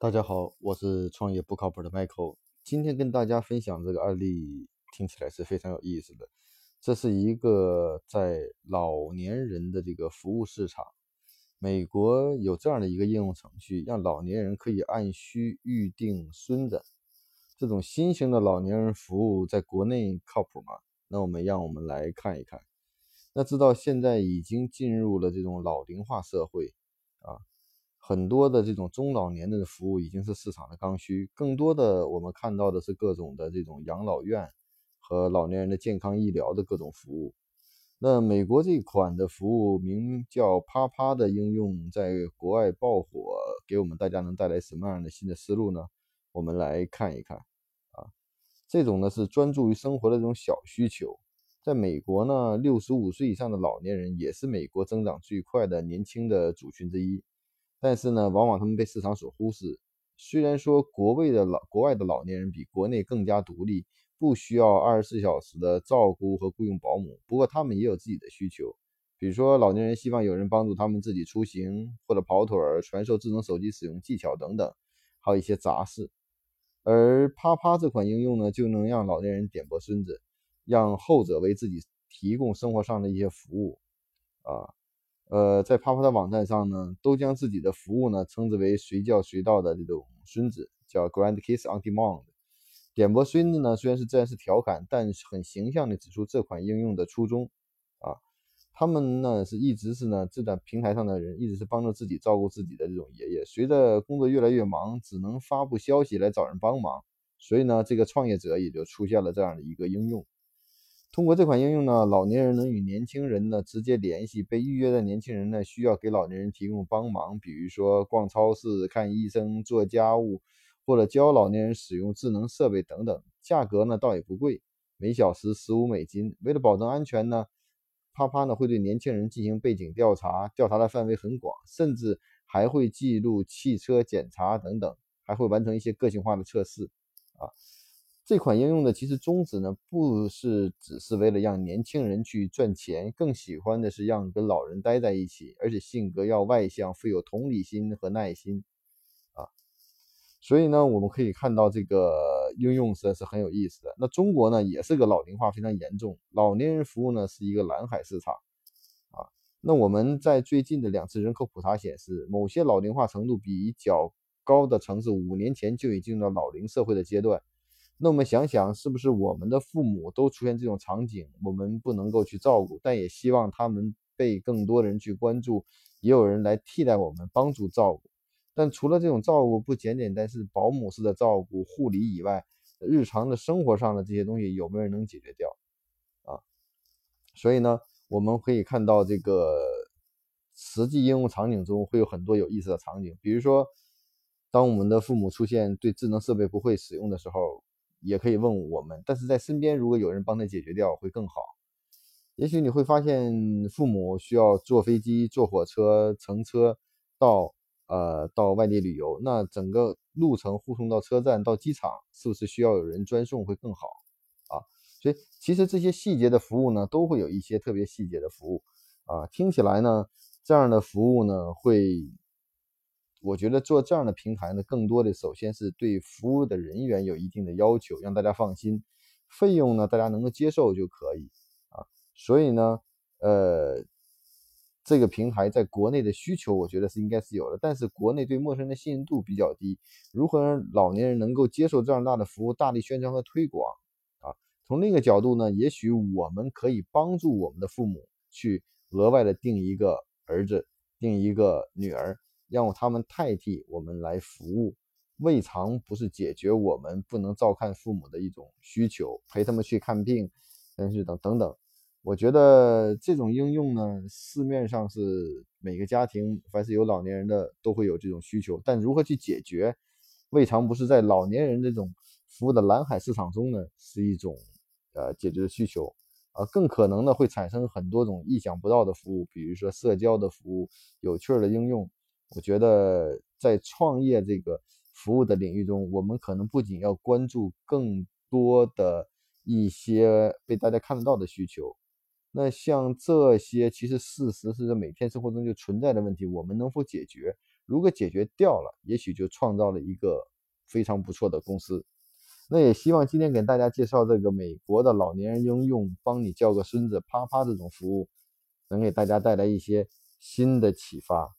大家好，我是创业不靠谱的 Michael。今天跟大家分享这个案例，听起来是非常有意思的。这是一个在老年人的这个服务市场，美国有这样的一个应用程序，让老年人可以按需预定孙子。这种新型的老年人服务在国内靠谱吗？那我们让我们来看一看。那知道现在已经进入了这种老龄化社会啊。很多的这种中老年的服务已经是市场的刚需，更多的我们看到的是各种的这种养老院和老年人的健康医疗的各种服务。那美国这款的服务名叫啪啪的应用，在国外爆火，给我们大家能带来什么样的新的思路呢？我们来看一看啊，这种呢是专注于生活的这种小需求，在美国呢，六十五岁以上的老年人也是美国增长最快的年轻的族群之一。但是呢，往往他们被市场所忽视。虽然说国外的老国外的老年人比国内更加独立，不需要二十四小时的照顾和雇佣保姆，不过他们也有自己的需求。比如说，老年人希望有人帮助他们自己出行或者跑腿儿、传授智能手机使用技巧等等，还有一些杂事。而啪啪这款应用呢，就能让老年人点拨孙子，让后者为自己提供生活上的一些服务啊。呃，在啪啪的网站上呢，都将自己的服务呢称之为随叫随到的这种孙子，叫 Grandkids on Demand。点播孙子呢，虽然是自然是调侃，但是很形象的指出这款应用的初衷啊。他们呢是一直是呢这个平台上的人，一直是帮助自己照顾自己的这种爷爷。随着工作越来越忙，只能发布消息来找人帮忙，所以呢，这个创业者也就出现了这样的一个应用。通过这款应用呢，老年人能与年轻人呢直接联系。被预约的年轻人呢，需要给老年人提供帮忙，比如说逛超市、看医生、做家务，或者教老年人使用智能设备等等。价格呢倒也不贵，每小时十五美金。为了保证安全呢，啪啪呢会对年轻人进行背景调查，调查的范围很广，甚至还会记录汽车检查等等，还会完成一些个性化的测试啊。这款应用的其实宗旨呢，不是只是为了让年轻人去赚钱，更喜欢的是让跟老人待在一起，而且性格要外向，富有同理心和耐心啊。所以呢，我们可以看到这个应用实在是很有意思的。那中国呢，也是个老龄化非常严重，老年人服务呢是一个蓝海市场啊。那我们在最近的两次人口普查显示，某些老龄化程度比较高的城市，五年前就已经到老龄社会的阶段。那我们想想，是不是我们的父母都出现这种场景？我们不能够去照顾，但也希望他们被更多人去关注，也有人来替代我们帮助照顾。但除了这种照顾，不简简单是保姆式的照顾、护理以外，日常的生活上的这些东西有没有人能解决掉？啊，所以呢，我们可以看到这个实际应用场景中会有很多有意思的场景，比如说，当我们的父母出现对智能设备不会使用的时候。也可以问我们，但是在身边如果有人帮他解决掉会更好。也许你会发现，父母需要坐飞机、坐火车、乘车到呃到外地旅游，那整个路程护送到车站到机场，是不是需要有人专送会更好啊？所以其实这些细节的服务呢，都会有一些特别细节的服务啊。听起来呢，这样的服务呢会。我觉得做这样的平台呢，更多的首先是对服务的人员有一定的要求，让大家放心。费用呢，大家能够接受就可以啊。所以呢，呃，这个平台在国内的需求，我觉得是应该是有的。但是国内对陌生人的信任度比较低，如何让老年人能够接受这样大的服务，大力宣传和推广啊？从另一个角度呢，也许我们可以帮助我们的父母去额外的定一个儿子，定一个女儿。让他们代替我们来服务，未尝不是解决我们不能照看父母的一种需求，陪他们去看病，但是等等等。我觉得这种应用呢，市面上是每个家庭凡是有老年人的都会有这种需求，但如何去解决，未尝不是在老年人这种服务的蓝海市场中呢，是一种呃解决的需求，啊，更可能呢会产生很多种意想不到的服务，比如说社交的服务、有趣的应用。我觉得在创业这个服务的领域中，我们可能不仅要关注更多的一些被大家看得到的需求，那像这些其实事实是在每天生活中就存在的问题，我们能否解决？如果解决掉了，也许就创造了一个非常不错的公司。那也希望今天给大家介绍这个美国的老年人应用，帮你叫个孙子啪啪这种服务，能给大家带来一些新的启发。